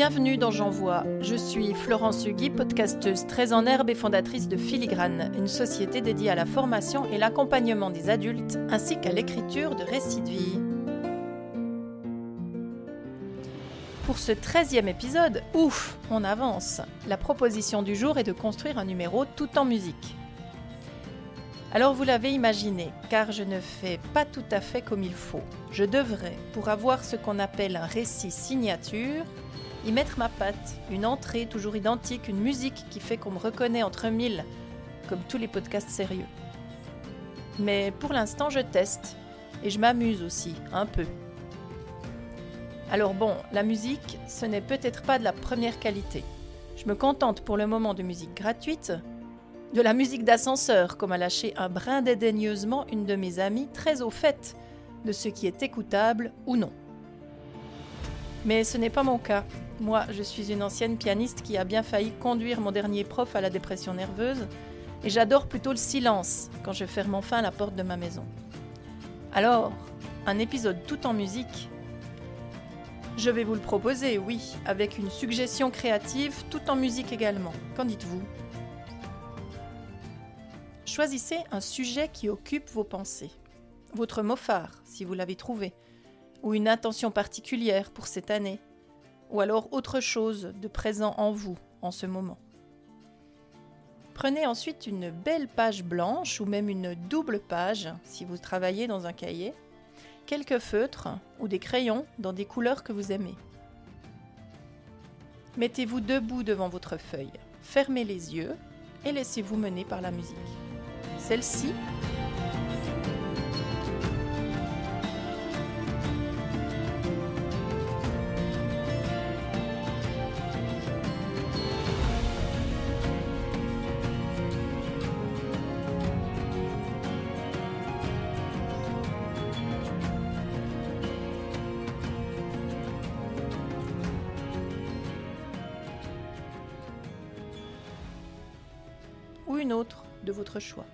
Bienvenue dans J'envoie. Je suis Florence Hugui, podcasteuse très en herbe et fondatrice de Filigrane, une société dédiée à la formation et l'accompagnement des adultes ainsi qu'à l'écriture de récits de vie. Pour ce 13e épisode, ouf, on avance. La proposition du jour est de construire un numéro tout en musique. Alors vous l'avez imaginé, car je ne fais pas tout à fait comme il faut. Je devrais, pour avoir ce qu'on appelle un récit signature, y mettre ma patte, une entrée toujours identique, une musique qui fait qu'on me reconnaît entre mille, comme tous les podcasts sérieux. Mais pour l'instant, je teste, et je m'amuse aussi, un peu. Alors bon, la musique, ce n'est peut-être pas de la première qualité. Je me contente pour le moment de musique gratuite, de la musique d'ascenseur, comme a lâché un brin dédaigneusement une de mes amies très au fait de ce qui est écoutable ou non. Mais ce n'est pas mon cas. Moi, je suis une ancienne pianiste qui a bien failli conduire mon dernier prof à la dépression nerveuse, et j'adore plutôt le silence quand je ferme enfin la porte de ma maison. Alors, un épisode tout en musique Je vais vous le proposer, oui, avec une suggestion créative tout en musique également. Qu'en dites-vous? Choisissez un sujet qui occupe vos pensées. Votre mot phare, si vous l'avez trouvé, ou une intention particulière pour cette année, ou alors autre chose de présent en vous en ce moment. Prenez ensuite une belle page blanche ou même une double page si vous travaillez dans un cahier, quelques feutres ou des crayons dans des couleurs que vous aimez. Mettez-vous debout devant votre feuille, fermez les yeux et laissez-vous mener par la musique. Celle-ci ou une autre de votre choix.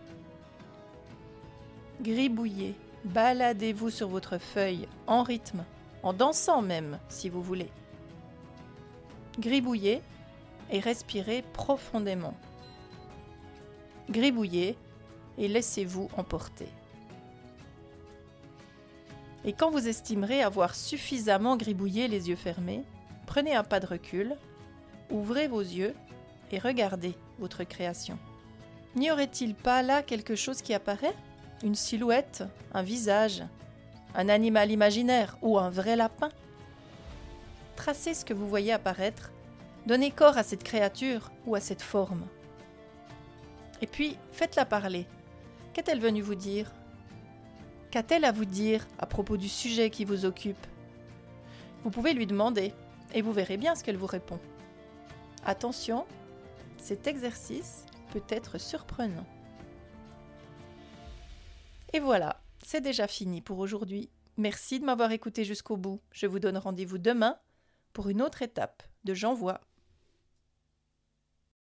Gribouillez, baladez-vous sur votre feuille en rythme, en dansant même si vous voulez. Gribouillez et respirez profondément. Gribouillez et laissez-vous emporter. Et quand vous estimerez avoir suffisamment gribouillé les yeux fermés, prenez un pas de recul, ouvrez vos yeux et regardez votre création. N'y aurait-il pas là quelque chose qui apparaît? Une silhouette Un visage Un animal imaginaire Ou un vrai lapin? Tracez ce que vous voyez apparaître, donnez corps à cette créature ou à cette forme. Et puis, faites-la parler. Qu'est-elle venue vous dire? Qu'a-t-elle à vous dire à propos du sujet qui vous occupe? Vous pouvez lui demander, et vous verrez bien ce qu'elle vous répond. Attention, cet exercice être surprenant. Et voilà, c'est déjà fini pour aujourd'hui. Merci de m'avoir écouté jusqu'au bout. Je vous donne rendez-vous demain pour une autre étape de J'envoie.